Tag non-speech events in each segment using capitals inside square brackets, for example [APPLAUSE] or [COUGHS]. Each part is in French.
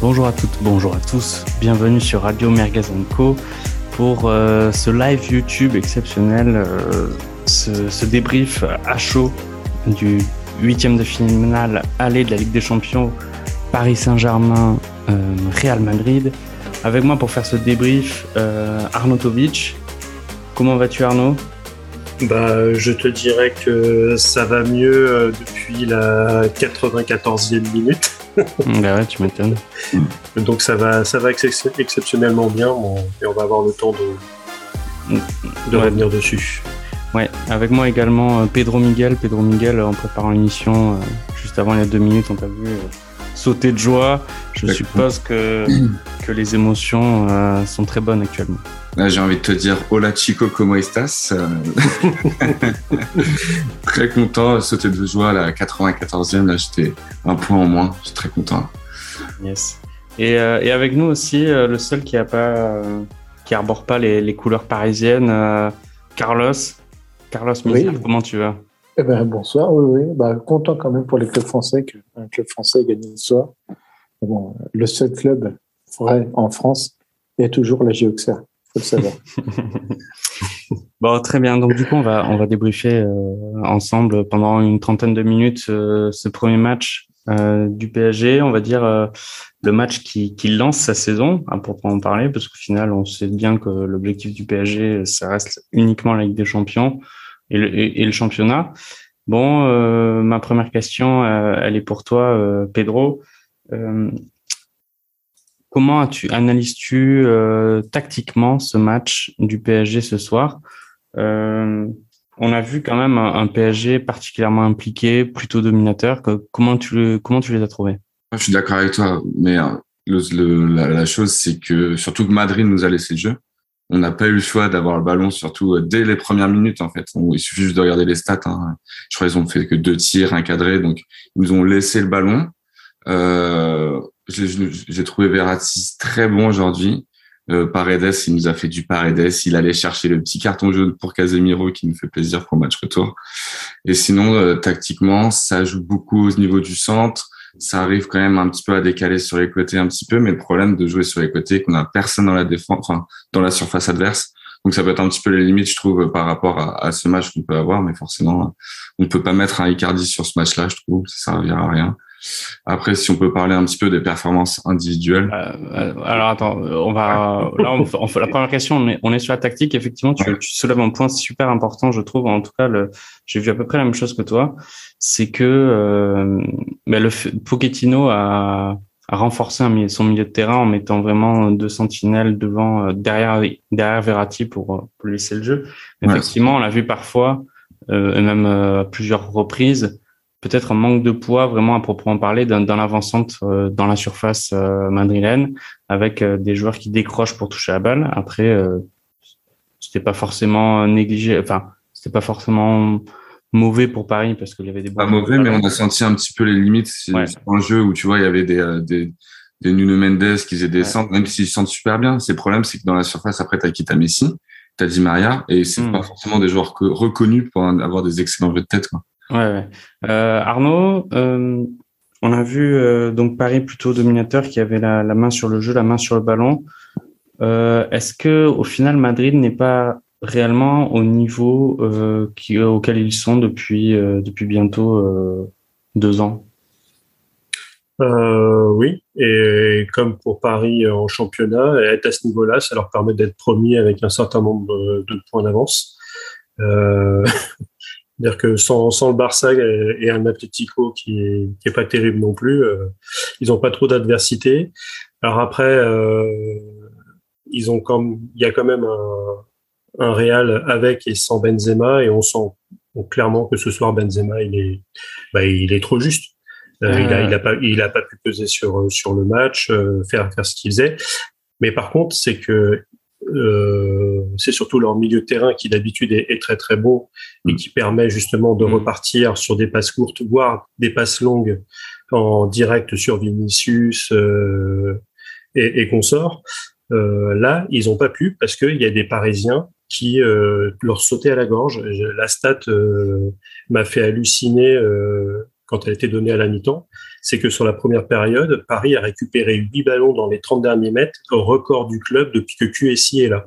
Bonjour à toutes, bonjour à tous. Bienvenue sur Radio Mergazin Co pour euh, ce live YouTube exceptionnel, euh, ce, ce, débrief à chaud du huitième de finale aller de la Ligue des Champions Paris Saint-Germain euh, Real Madrid. Avec moi pour faire ce débrief Arnaud Tovic. Comment vas-tu Arnaud? Bah, je te dirais que ça va mieux depuis la 94e minute. [LAUGHS] bah ouais, tu m'étonnes. Donc ça va, ça va exceptionnellement bien et on va avoir le temps de, de revenir dessus. Ouais, avec moi également euh, Pedro Miguel. Pedro Miguel, en préparant l'émission, euh, juste avant les deux minutes, on t'a vu euh, sauter de joie. Je suppose que, [CLEARS THROAT] que les émotions sont très bonnes actuellement. J'ai envie de te dire Hola chico, como estás? [LAUGHS] Très content, sauter de joie à la 94e. Là, j'étais un point en moins. Je suis très content. Yes. Et, euh, et avec nous aussi, euh, le seul qui a pas, euh, qui arbore pas les, les couleurs parisiennes, Carlos. Carlos oui. comment tu vas? Eh ben, bonsoir, oui, oui. Bah, content quand même pour les clubs français qu'un club français gagne ce soir. Bon, le seul club vrai en France est toujours la Géoxer faut le savoir. [LAUGHS] bon, très bien. Donc, du coup, on va, on va débriefer euh, ensemble pendant une trentaine de minutes euh, ce premier match euh, du PSG. On va dire le match qui, qui lance sa saison, hein, pour en parler, parce qu'au final, on sait bien que l'objectif du PSG, ça reste uniquement la Ligue des Champions et le, et, le championnat. Bon, ma première question, elle est pour toi, Pedro. Comment tu analyses-tu euh, tactiquement ce match du PSG ce soir? Euh, On a vu quand même un, PSG particulièrement impliqué, plutôt dominateur. comment tu comment tu les as trouvés? Je suis d'accord avec toi, mais euh, la, chose c'est que surtout que Madrid nous a laissé le jeu. On n'a pas eu le choix d'avoir le ballon, surtout dès les premières minutes en fait. il suffit juste de regarder les stats. Hein. Je crois qu'ils ont fait que deux tirs, un cadré, donc ils nous ont laissé le ballon. Euh, j'ai trouvé Verratti très bon aujourd'hui. Euh, Paredes, il nous a fait du Paredes. Il allait chercher le petit carton jaune pour Casemiro qui nous fait plaisir pour le match retour. Et sinon, euh, tactiquement, ça joue beaucoup au niveau du centre. Ça arrive quand même un petit peu à décaler sur les côtés un petit peu, mais le problème de jouer sur les côtés, qu'on a personne dans la défense, enfin dans la surface adverse. Donc ça peut être un petit peu les limites, je trouve, par rapport à, ce match qu'on peut avoir, mais forcément, on ne peut pas mettre un Icardi sur ce match-là, je trouve, ça servira à rien. Après, si on peut parler un petit peu des performances individuelles. Euh, euh, alors attends, on va là on, fait, la première question. On est, on est sur la tactique. Effectivement, tu, tu, soulèves un point super important, je trouve. En tout cas, j'ai vu à peu près la même chose que toi. C'est que euh, ben le Pochettino a, a renforcé son milieu de terrain en mettant vraiment deux sentinelles devant, euh, derrière, derrière Verratti pour, pour laisser le jeu. Effectivement, on l'a vu parfois, euh, et même à plusieurs reprises peut-être un manque de poids vraiment à proprement parler dans, dans l'avancante euh, dans la surface euh, madrilène avec euh, des joueurs qui décrochent pour toucher la balle. Après, c'était pas forcément négligé, enfin c'était pas forcément mauvais pour Paris parce qu'il y avait des pas mauvais, mais on a senti un petit peu les limites. C'est un jeu où tu vois il y avait des des, des Nuno Mendes qui faisaient des centres, même s'ils sentent super bien. C'est le problème, c'est que dans la surface après t'as quitté Messi, t'as dit Maria et c'est hmm. pas forcément des joueurs reconnus pour avoir des excellents jeux de tête quoi. Euh, Arnaud, euh, on a vu euh, donc Paris plutôt dominateur qui avait la, main sur le jeu, la main sur le ballon. Est-ce que au final Madrid n'est pas réellement au niveau auquel ils sont depuis depuis bientôt deux ans? Oui, et comme pour Paris en championnat, être à ce niveau-là, ça leur permet d'être promis avec un certain nombre de points d'avance. [LAUGHS] C'est-à-dire que sans, sans le Barça et un Atletico qui est, qui est pas terrible non plus, euh, ils ont pas trop d'adversité. Alors après, euh, ils ont comme, il y a quand même un, un Real avec et sans Benzema et on sent clairement que ce soir Benzema il est, bah, il est trop juste. Euh, il a, il a pas, il a pas pu peser sur sur le match, euh, faire faire ce qu'il faisait. Mais par contre, c'est que euh, c'est surtout leur milieu de terrain qui d'habitude est, très très bon et mm. qui permet justement de mm. repartir sur des passes courtes, voire des passes longues en direct sur Vinicius euh, et, et consorts. Euh, là, ils n'ont pas pu parce qu'il y a des Parisiens qui euh, leur sautaient à la gorge. La stat euh, m'a fait halluciner quand elle a été donnée à la mi-temps, c'est que sur la première période, Paris a récupéré 8 ballons dans les 30 derniers mètres, au record du club depuis que QSI est là.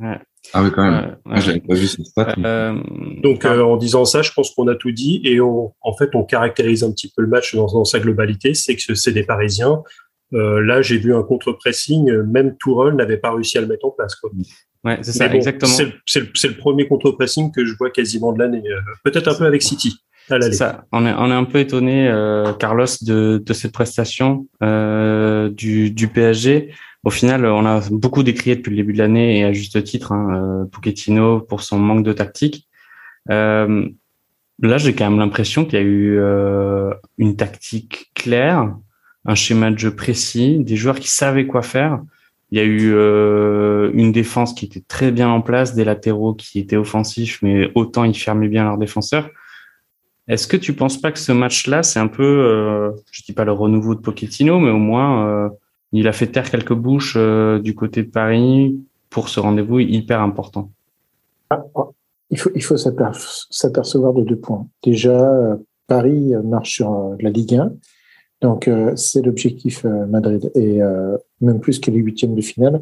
Ah oui, quand même. j'avais pas vu cette stat. Euh, Donc, euh, en disant ça, je pense qu'on a tout dit et on, en fait, on caractérise un petit peu le match dans, dans sa globalité. C'est que c'est des Parisiens. Euh, là, j'ai vu un contre-pressing. Même Tourelle n'avait pas réussi à le mettre en place. Quoi. Ouais, c'est ça, exactement. C'est le, le, premier contre-pressing que je vois quasiment de l'année. Euh, peut-être un peu avec City. Ça. On est, on est un peu étonné, euh, Carlos, de, de cette prestation euh, du, du PSG. Au final, on a beaucoup décrié depuis le début de l'année et à juste titre hein, euh, Pochettino pour son manque de tactique. Euh, là, j'ai quand même l'impression qu'il y a eu euh, une tactique claire, un schéma de jeu précis, des joueurs qui savaient quoi faire. Il y a eu euh, une défense qui était très bien en place, des latéraux qui étaient offensifs, mais autant ils fermaient bien leurs défenseurs. Est-ce que tu penses pas que ce match-là, c'est un peu, euh, je dis pas le renouveau de Pochettino, mais au moins euh, il a fait taire quelques bouches euh, du côté de Paris pour ce rendez-vous hyper important? Ah, oh, il faut, s'apercevoir de deux points. Déjà, Paris marche sur la Ligue 1 donc, euh, c'est l'objectif euh, Madrid. Et euh, même plus que les huitièmes de finale,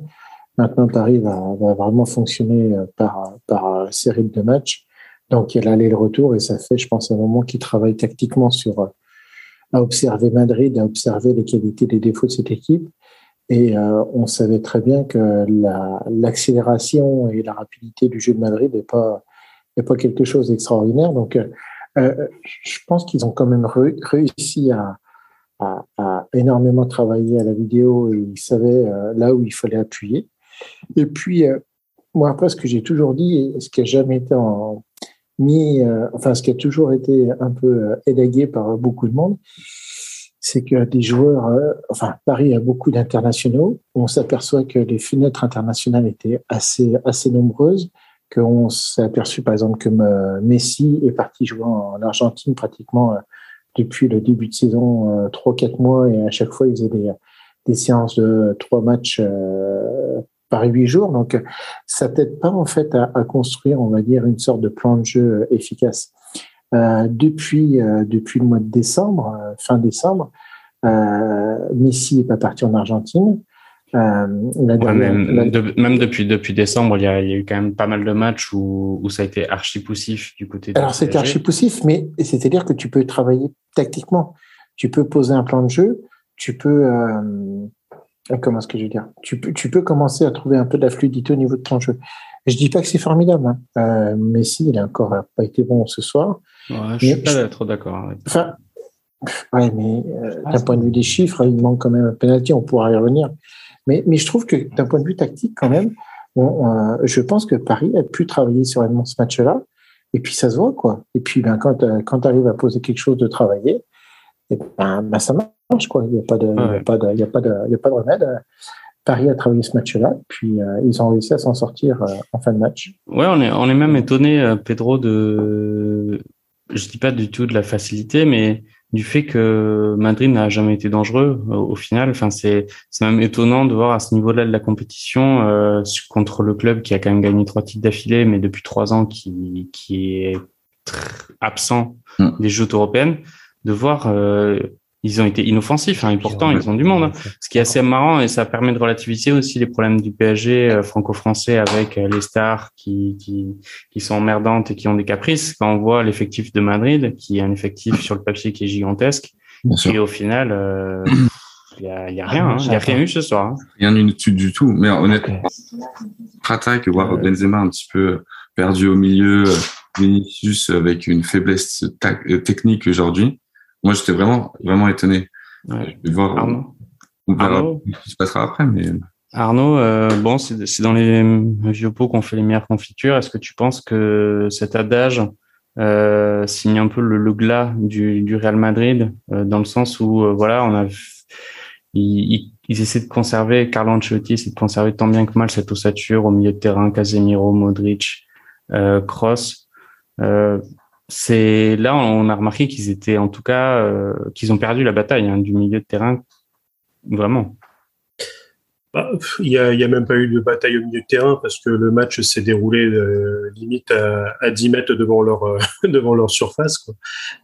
maintenant, Paris va, va vraiment fonctionner par, par série de matchs. Donc, il y a l'aller le retour et ça fait, je pense, un moment qu'il travaille tactiquement sur à observer Madrid, à observer les qualités les défauts de cette équipe. Et euh, on savait très bien que l'accélération et la rapidité du jeu de Madrid n'est pas, pas quelque chose d'extraordinaire. Donc, euh, je pense qu'ils ont quand même réussi à, a, énormément travaillé à la vidéo et il savait euh, là où il fallait appuyer. Et puis, euh, moi, après, ce que j'ai toujours dit, et ce qui a jamais été en, mis, euh, enfin, ce qui a toujours été un peu élagué par beaucoup de monde, c'est que des joueurs, enfin, Paris a beaucoup d'internationaux. On s'aperçoit que les fenêtres internationales étaient assez, assez nombreuses, qu'on s'est aperçu, par exemple, que Messi est parti jouer en Argentine pratiquement depuis le début de saison, euh, trois, quatre mois, et à chaque fois, ils faisaient des, des séances de trois matchs euh, par huit jours. Donc, ça t'aide pas en fait à, à, construire, on va dire, une sorte de plan de jeu efficace. Euh, depuis euh, depuis le mois de décembre, euh, fin décembre, Messi n'est pas parti en Argentine. Euh, même, même, depuis depuis décembre, il y, a, il y, a, eu quand même pas mal de matchs où, où ça a été archi poussif du côté. Alors c'était archi poussif, mais c'est-à-dire que tu peux travailler tactiquement. Tu peux poser un plan de jeu. Tu peux euh, comment est-ce que je veux dire? Tu peux tu peux commencer à trouver un peu de la fluidité au niveau de ton jeu. Je dis pas que c'est formidable, hein. euh, mais si il a encore pas été bon ce soir. Ouais, je suis pas trop d'accord. Enfin, ouais, mais euh, d'un point de vue des chiffres, il manque quand même un penalty. On pourra y revenir. Mais, mais je trouve que d'un point de vue tactique, quand même, on, je pense que Paris a pu travailler sereinement ce match-là. Et puis ça se voit, quoi. Et puis ben, quand, euh, quand tu arrives à poser quelque chose de travailler, et ben, ben, ça marche, quoi. Il n'y a, pas de, il y a, pas de, il y a, pas de, il y a pas de remède. Paris a travaillé ce match-là, puis euh, ils ont réussi à s'en sortir euh, en fin de match. Ouais, on est, on est même étonné, Pedro, de, je dis pas du tout de la facilité, mais du fait que Madrid n'a jamais été dangereux au, final. Enfin, c'est c'est même étonnant de voir à ce niveau-là de la compétition euh, contre le club qui a quand même gagné trois titres d'affilée, mais depuis trois ans qui qui est absent mm. des Jeux européennes, de voir euh, ils ont été inoffensifs hein, et pourtant ils ont du monde. Hein. Ce qui est assez marrant et ça permet de relativiser aussi les problèmes du PSG euh, franco-français avec euh, les stars qui, qui, qui sont emmerdantes et qui ont des caprices. Quand on voit l'effectif de Madrid, qui est un effectif sur le papier qui est gigantesque, et au final, euh, il y, a, y a rien, hein. il y a rien eu ce soir. Hein. Rien eu du tout. Mais honnêtement, attaque, voir Benzema un petit peu perdu au milieu, Vinicius avec une faiblesse technique aujourd'hui moi, j'étais vraiment, vraiment étonné. Ouais. Je vais voir. Arnaud. On verra ce qui se passera après, mais. Arnaud, euh, bon, c'est dans les vieux pots qu'on fait les meilleures confitures. Est-ce que tu penses que cet adage euh, signe un peu le, le glas du, du, Real Madrid, euh, dans le sens où, voilà, on a, ils, ils, essaient de conserver, Carlo Ancelotti essaie de conserver tant bien que mal cette ossature au milieu de terrain, Casemiro, Modric. Euh, c'est là on a remarqué qu'ils étaient en tout cas euh, qu'ils ont perdu la bataille hein, du milieu de terrain vraiment. bah, il y a, y a même pas eu de bataille au milieu de terrain parce que le match s'est déroulé euh, limite à, à 10 mètres devant leur euh, [LAUGHS] devant leur surface. Quoi.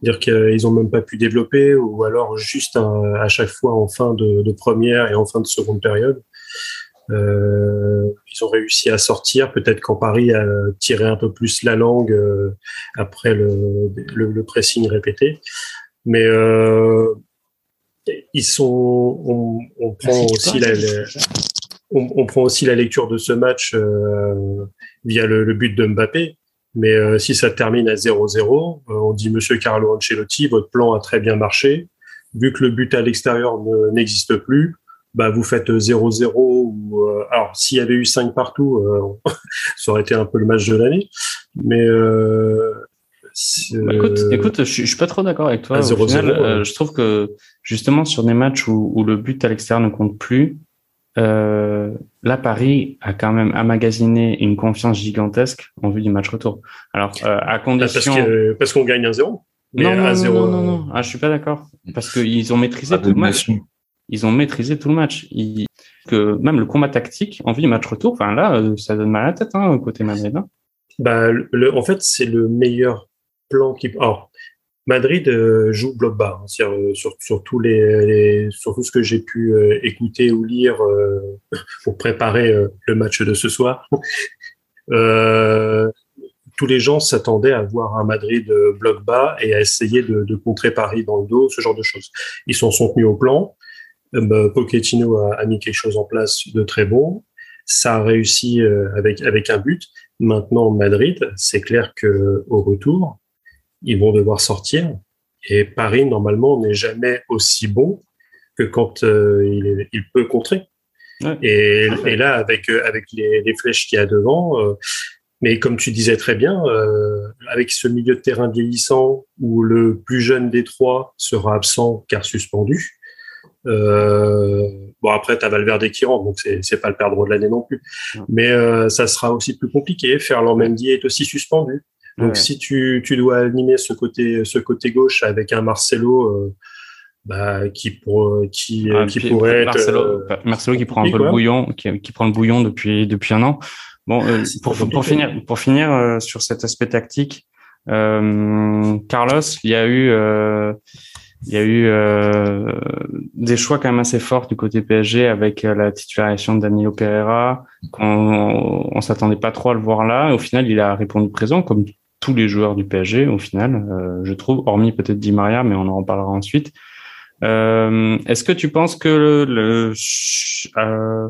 Dire qu'ils ont même pas pu développer ou alors juste à chaque fois en fin de, première et en fin de seconde période. Euh, ils ont réussi à sortir. Peut-être qu'en Paris a tiré un peu plus la langue euh, après le, le, le, pressing répété. Mais euh, ils sont, on, on prend aussi la, la on, on, prend aussi la lecture de ce match euh, via le, le, but de Mbappé. Mais euh, si ça termine à 0-0, euh, on dit Monsieur Carlo Ancelotti, votre plan a très bien marché. Vu que le but à l'extérieur n'existe plus, bah vous faites 0-0 ou euh, alors s'il y avait eu 5 partout, [LAUGHS] ça aurait été un peu le match de l'année. Mais bah, écoute, écoute, je, je suis pas trop d'accord avec toi. 0 -0, final, ouais. je trouve que justement sur des matchs où, où le but à l'extérieur ne compte plus, euh, là, Paris a quand même amagasiné une confiance gigantesque en vue du match retour. Alors, euh, à condition. Parce qu'on gagne un zéro. Non, non, non, non, non, non, Ah, je suis pas d'accord. Parce qu'ils ont maîtrisé tout le match. Ils ont maîtrisé tout le match. Que même le combat tactique en vue du match retour, enfin là, euh, ça donne mal à la tête, hein, côté Madrid. Hein. Bah, en fait, c'est le meilleur plan qui. Alors, Madrid euh, joue bloc bas hein, sur, sur, sur, tous les, sur tout ce que j'ai pu euh, écouter ou lire euh, [LAUGHS] pour préparer euh, le match de ce soir. [LAUGHS] tous les gens s'attendaient à voir un Madrid bloc bas et à essayer de, de, contrer Paris dans le dos, ce genre de choses. Ils s'en sont tenus au plan. Euh, Pochettino a, a, mis quelque chose en place de très bon. Ça a réussi avec avec un but. Maintenant, Madrid, c'est clair que au retour, ils vont devoir sortir. Et Paris, normalement, n'est jamais aussi bon que quand euh, il, il, peut contrer. Ouais. Et, et, là, avec, euh, avec les, les flèches qu'il y a devant, euh, mais comme tu disais très bien, euh, avec ce milieu de terrain vieillissant où le plus jeune des trois sera absent car suspendu, euh, bon après t'as Valverde qui rentre, donc c'est pas le perdre de l'année non plus. Ouais. Mais euh, ça sera aussi plus compliqué. Ferland Mendy est aussi suspendu. Donc, ouais. si tu, tu dois aligner ce côté, ce côté gauche avec un Marcelo, euh, bah, qui, pour, qui, ah, qui pourrait Marcelo, être. Euh, Marcelo qui prend un peu quoi. le bouillon, qui, qui, prend le bouillon depuis, depuis un an. Bon, euh, ah, pour, pour, finir, pour finir euh, sur cet aspect tactique, euh, Carlos, il y a eu, il y a eu des choix quand même assez forts du côté PSG avec la titularisation de Danilo Pereira. On, on s'attendait pas trop à le voir là. Au final, il a répondu présent, comme tous les joueurs du PSG au final, euh, je trouve, hormis peut-être Di Maria, mais on en reparlera ensuite. Euh, Est-ce que tu penses que le, le euh,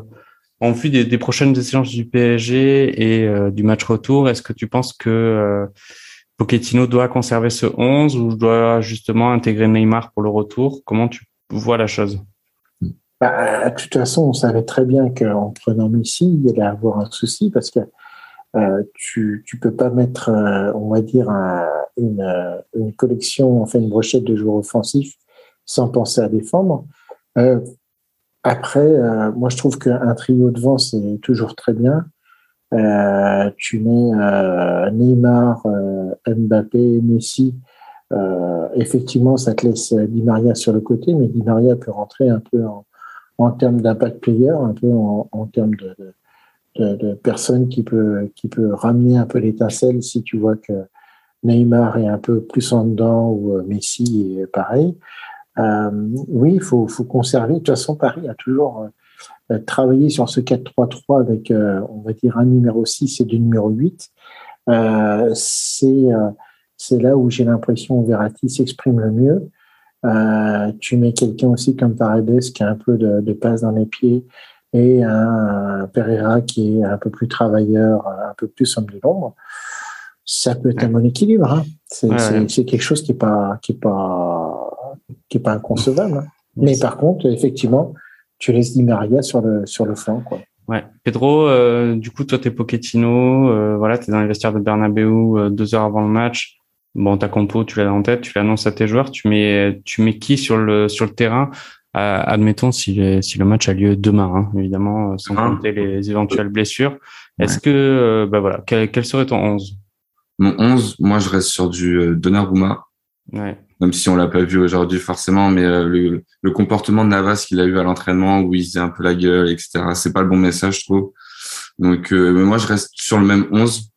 en vue des, des, prochaines échéances du PSG et euh, du match retour, est-ce que tu penses que euh, Pochettino doit conserver ce 11 ou doit justement intégrer Neymar pour le retour? Comment tu vois la chose? Bah, De toute façon, on savait très bien qu'en prenant Messi, il allait avoir un souci parce que euh, tu tu peux pas mettre, euh, on va dire, euh, une, collection, enfin une brochette de joueurs offensifs sans penser à défendre. Après, moi je trouve qu'un trio devant c'est toujours très bien. Tu mets Neymar, Mbappé, Messi. effectivement, ça te laisse Di Maria sur le côté, mais Di Maria peut rentrer un peu en, termes d'impact player, un peu en, termes de, de qui peut, qui peut ramener un peu l'étincelle si tu vois que Neymar est un peu plus en dedans ou euh, Messi est pareil. Euh, oui, il faut, faut conserver. De toute façon, Paris a toujours euh, travaillé sur ce 4-3-3 avec, euh, on va dire, un numéro 6 et deux numéro 8. Euh, c'est euh, c'est là où j'ai l'impression que Verratti s'exprime le mieux. tu mets quelqu'un aussi comme Paredes qui a un peu de, de passe dans les pieds, et un Pereira qui est un peu plus travailleur, un peu plus homme de l'ombre, ça peut être un bon équilibre. Hein. C'est ouais. quelque chose qui est pas qui est pas qui est pas inconcevable. Hein. Mais par contre, effectivement, tu laisses Di Maria sur le sur le flanc, quoi. Ouais, Pedro, euh, du coup, toi, t'es Pochettino, euh, voilà, t'es dans les vestiaires de Bernabeu euh, deux heures avant le match. Bon, ta compo, tu l'as en tête, tu l'annonces à tes joueurs. Tu mets, tu mets qui sur le sur le terrain? Admettons si, si, le match a lieu demain, hein, évidemment, euh, sans ah. compter les éventuelles blessures. Est-ce ouais. que, euh, bah voilà, quel, quel, serait ton 11 Mon 11, moi, je reste sur du euh, Donnarumma, Même si on l'a pas vu aujourd'hui forcément, mais le, le, comportement de Navas qu'il a eu à l'entraînement où il faisait un peu la gueule, etc. C'est pas le bon message, je trouve. Donc moi, je reste sur le même 11.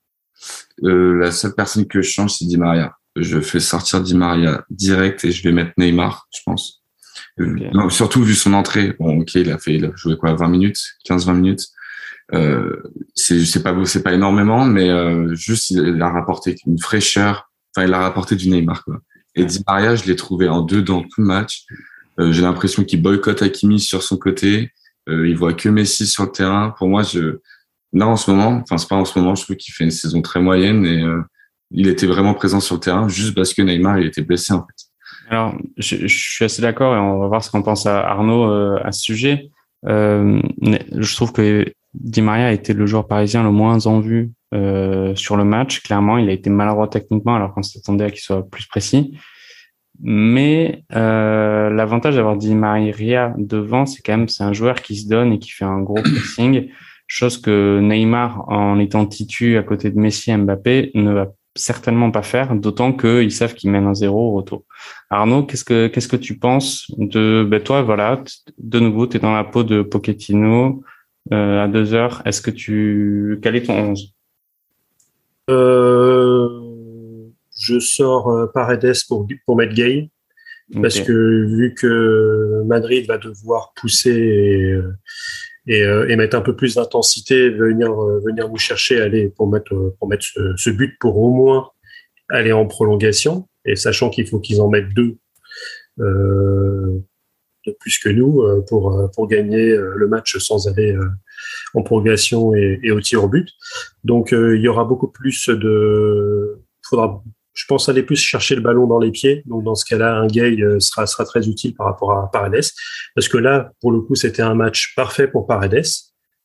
la seule personne que je change, c'est Di Maria. Je fais sortir Di Maria direct et je vais mettre Neymar, je pense. Non, surtout vu son entrée. Bon, ok, il a fait, il a joué quoi, 20 minutes, 15-20 minutes. Euh, c'est pas c'est pas énormément, mais euh, juste il a rapporté une fraîcheur. Enfin, il a rapporté du Neymar quoi. Et Di Maria, je l'ai trouvé en deux dans tout le match. Euh, J'ai l'impression qu'il boycotte Hakimi sur son côté. Euh, il voit que Messi sur le terrain. Pour moi, je là en ce moment, enfin c'est pas en ce moment, je trouve qu'il fait une saison très moyenne et euh, il était vraiment présent sur le terrain juste parce que Neymar il était blessé en fait. Alors, je, je suis assez d'accord et on va voir ce qu'en pense Arnaud euh, à ce sujet. Euh, je trouve que Di Maria a été le joueur parisien le moins en vue euh, sur le match. Clairement, il a été maladroit techniquement alors qu'on s'attendait à qu'il soit plus précis. Mais euh, l'avantage d'avoir Di Maria devant, c'est quand même c'est un joueur qui se donne et qui fait un gros pressing, chose que Neymar, en étant titu à côté de Messi et Mbappé, ne va certainement pas faire, d'autant qu'ils savent qu'ils mènent un zéro au retour. Arnaud, qu'est-ce que qu'est-ce que tu penses de ben toi voilà de nouveau tu es dans la peau de Pochettino euh, à deux heures. Est-ce que tu quel est ton 11 euh, Je sors euh, Paredes pour pour mettre Gay parce que vu que Madrid va devoir pousser et, et, euh, et, mettre un peu plus d'intensité, venir euh, venir nous chercher, aller pour mettre pour mettre ce, ce, but pour au moins aller en prolongation. Et sachant qu'il faut qu'ils en mettent deux euh, de plus que nous euh, pour pour gagner le match sans aller en prolongation et, et, au tir au but. Donc il y aura beaucoup plus de faudra je pense aller plus chercher le ballon dans les pieds. Donc dans ce cas-là, un gay euh, sera sera très utile par rapport à Paredes, parce que là, pour le coup, c'était un match parfait pour Paredes,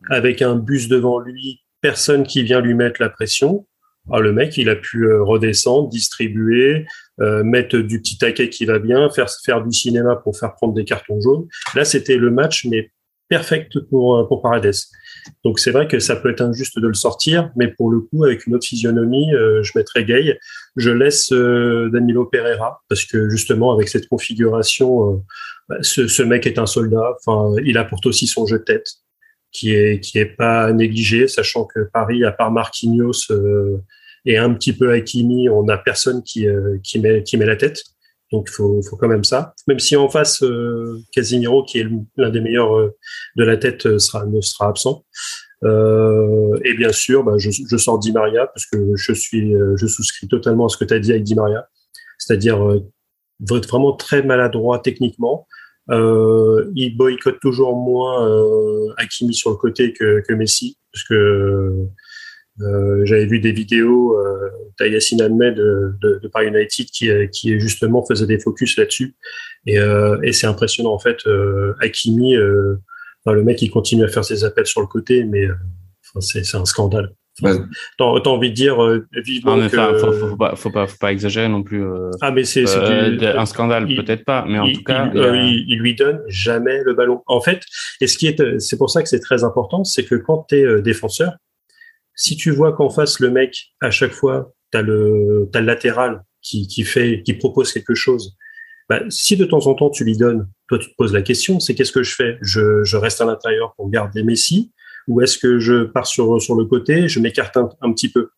avec un bus devant lui, personne qui vient lui mettre la pression. Alors, ah, le mec, il a pu euh, redescendre, distribuer, euh, mettre du petit taquet qui va bien, faire faire du cinéma pour faire prendre des cartons jaunes. Là, c'était le match mais perfect pour pour Paredes. Donc c'est vrai que ça peut être injuste de le sortir, mais pour le coup, avec une autre physionomie, euh, je mettrais Gay. Je laisse euh, Danilo Pereira parce que justement avec cette configuration, euh, bah, ce, ce, mec est un soldat. Enfin, il apporte aussi son jeu de tête qui est qui est pas négligé, sachant que Paris, à part Marquinhos et un petit peu Hakimi, on n'a personne qui qui met qui met la tête. Donc, il faut, quand même ça. Même si en face, euh, Casimiro, qui est l'un des meilleurs euh, de la tête, euh, sera, ne sera absent. Euh, et bien sûr, bah, je, sors Di Maria parce que je souscris totalement à ce que tu as dit avec Di Maria, c'est-à-dire vraiment très maladroit techniquement. il boycotte toujours moins Hakimi sur le côté que, Messi, parce que J'avais vu des vidéos euh, d'Ayassine Ahmed de, de, de Paris United qui, euh, qui justement faisait des focus là-dessus. Et, euh, et c'est impressionnant en fait. Euh, Hakimi, euh, enfin, le mec il continue à faire ses appels sur le côté, mais enfin, c'est un scandale. Enfin, ouais. T'as envie de dire vivement non, que... faut, faut, faut, pas, faut, pas, faut pas exagérer non plus. ah mais c'est un scandale peut-être pas, mais en il, tout cas, il, a... il, il, lui donne jamais le ballon. En fait, et ce qui est, c'est pour ça que c'est très important, c'est que quand tu es défenseur, si tu vois qu'en face, le mec, à chaque fois, tu as le, latéral qui, qui, fait, qui propose quelque chose, bah, si de temps en temps tu lui donnes, toi tu te poses la question, c'est qu'est-ce que je fais? Je, je, reste à l'intérieur pour garder Messi ou est-ce que je pars sur, sur le côté, je m'écarte un, un, petit peu?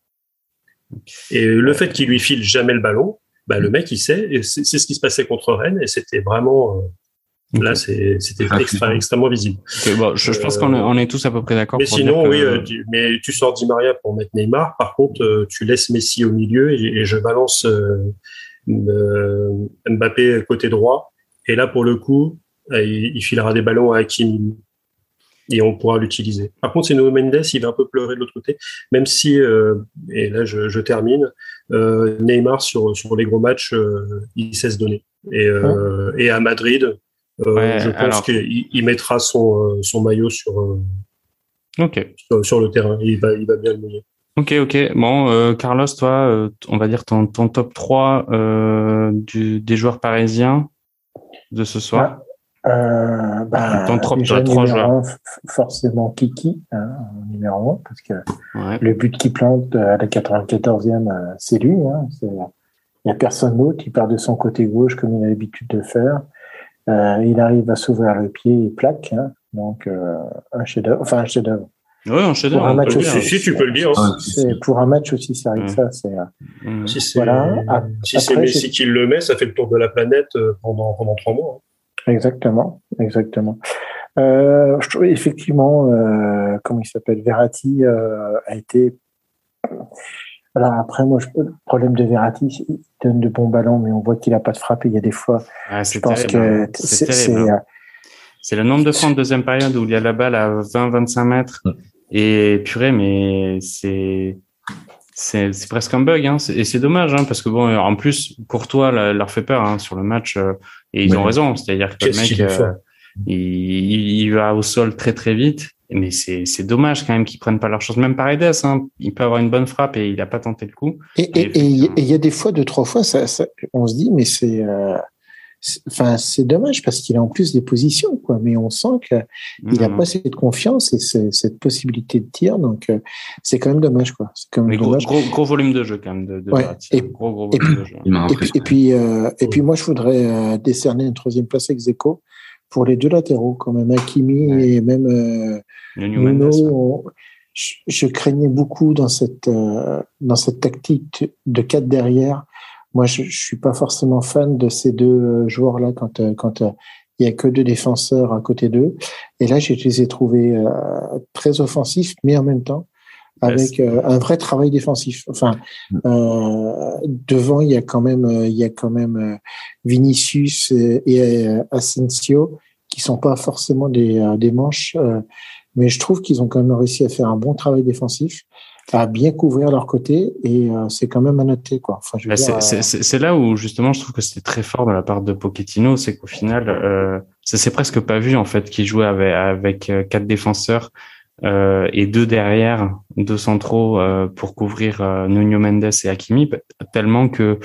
Et le fait qu'il lui file jamais le ballon, bah, le mec il sait, et c'est ce qui se passait contre Rennes et c'était vraiment... Euh, Là, c'était extra, extrêmement visible. Okay, bon, je, je, pense qu'on est, on est, tous à peu près d'accord. Mais sinon, que... oui, euh, tu, mais tu sors Di Maria pour mettre Neymar. Par contre, euh, tu laisses Messi au milieu et, et je balance euh, euh, Mbappé côté droit. Et là, pour le coup, il, il, filera des ballons à Hakimi et on pourra l'utiliser. Par contre, c'est Nuno Mendes, il va un peu pleurer de l'autre côté, même si, et là je, je termine, Neymar sur, sur les gros matchs, il sait se donner. Et, hein et à Madrid, euh, ouais, je pense qu'il mettra son, euh, son maillot sur, euh, okay. sur, sur, le terrain. Il va, il va bien le mouiller. Ok, ok. Bon, euh, Carlos, toi, euh, on va dire ton, ton top 3 euh, du, des joueurs parisiens de ce soir. Euh, bah, ton top, déjà, 3 joueurs. Un, forcément Kiki, hein, numéro 1, parce que ouais. le but qui plante à la 94e, c'est lui. Hein, il n'y a personne d'autre. Il part de son côté gauche comme il a l'habitude de faire. Euh, il arrive à s'ouvrir le pied et plaque. Hein. Donc, euh, un chef-d'œuvre. Enfin, un chef-d'œuvre. Oui, un chef-d'œuvre. un match aussi, si, tu peux le dire. C'est pour un match aussi, ça arrive ça. C'est. Mmh. Si c'est voilà. si c'est Messi qui le met, ça fait le tour de la planète pendant pendant trois mois. Hein. Exactement, exactement. Euh, je trouve effectivement, euh, comment il s'appelle, Verratti euh, a été. Alors après, moi, je, le problème de Verratti, il donne de bons ballons, mais on voit qu'il n'a pas de frappe. Et il y a des fois, ah, je pense que hein. c'est. Hein. C'est le nombre de fois en deuxième période où il y a la balle à 20-25 mètres. Et purée, mais c'est c'est presque un bug, hein. et c'est dommage, hein, parce que bon, en plus, Courtois leur fait peur hein, sur le match, et ils ont raison. C'est-à-dire que le mec, il, il, va au sol très très vite. Mais c'est dommage quand même qu'ils prennent pas leur chance. Même Paredes, hein, il peut avoir une bonne frappe et il n'a pas tenté le coup. Et il y a des fois, deux trois fois, ça, ça on se dit, mais c'est, euh, enfin, c'est dommage parce qu'il a en plus des positions, quoi. Mais on sent qu'il n'a pas cette confiance et cette possibilité de tir, donc euh, c'est quand même dommage, quoi. C'est quand même gros, Gros, gros, volume de jeu quand même de, de ouais. et, gros, gros volume de jeu. Et puis, et puis, euh, et puis, moi, je voudrais euh, décerner une troisième place ex aequo pour les deux latéraux, quand même Hakimi et même euh, Nuno. je, craignais beaucoup dans cette euh, dans cette tactique de quatre derrière. Moi, je, je suis pas forcément fan de ces deux joueurs là quand euh, quand euh, il y a que deux défenseurs à côté d'eux. Et là, je les ai trouvés très offensifs, mais en même temps avec euh, un vrai travail défensif. Enfin, mm. euh, devant il y a quand même euh, il y a quand même euh, Vinicius et, Asensio qui sont pas forcément des, des manches, mais je trouve qu'ils ont quand même réussi à faire un bon travail défensif à bien couvrir leur côté et c'est quand même à noter quoi. Enfin, bah, c'est là où justement je trouve que c'était très fort de la part de Pochettino, c'est qu'au final euh, ça s'est presque pas vu en fait qu'il jouait avec, avec quatre défenseurs euh, et deux derrière, deux centraux euh, pour couvrir euh, Nuno Mendes et Hakimi, tellement que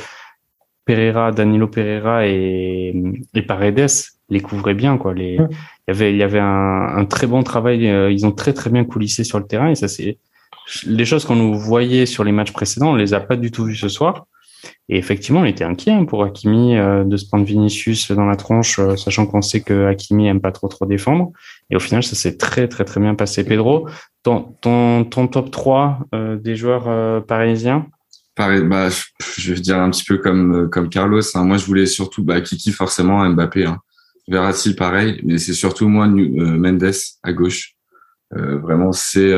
Pereira, Danilo Pereira et, et Paredes les couvraient bien. Quoi. Les, il y avait, il y avait un, un très bon travail. ils ont très très bien coulissé sur le terrain et ça c'est les choses qu'on nous voyait sur les matchs précédents, on les a pas du tout vues ce soir. Et effectivement, on était inquiet hein, pour Hakimi euh, de se prendre Vinicius dans la tronche, euh, sachant qu'on sait que Hakimi aime pas trop trop défendre. Et au final, ça s'est très très très bien passé. Pedro, ton ton, top 3 euh, des joueurs parisiens? Pareil, bah, je vais dire un petit peu comme comme Carlos. Hein. Moi, je voulais surtout bah, Kiki forcément, Mbappé. Hein. Verratti pareil, mais c'est surtout moi Mendes à gauche. vraiment, c'est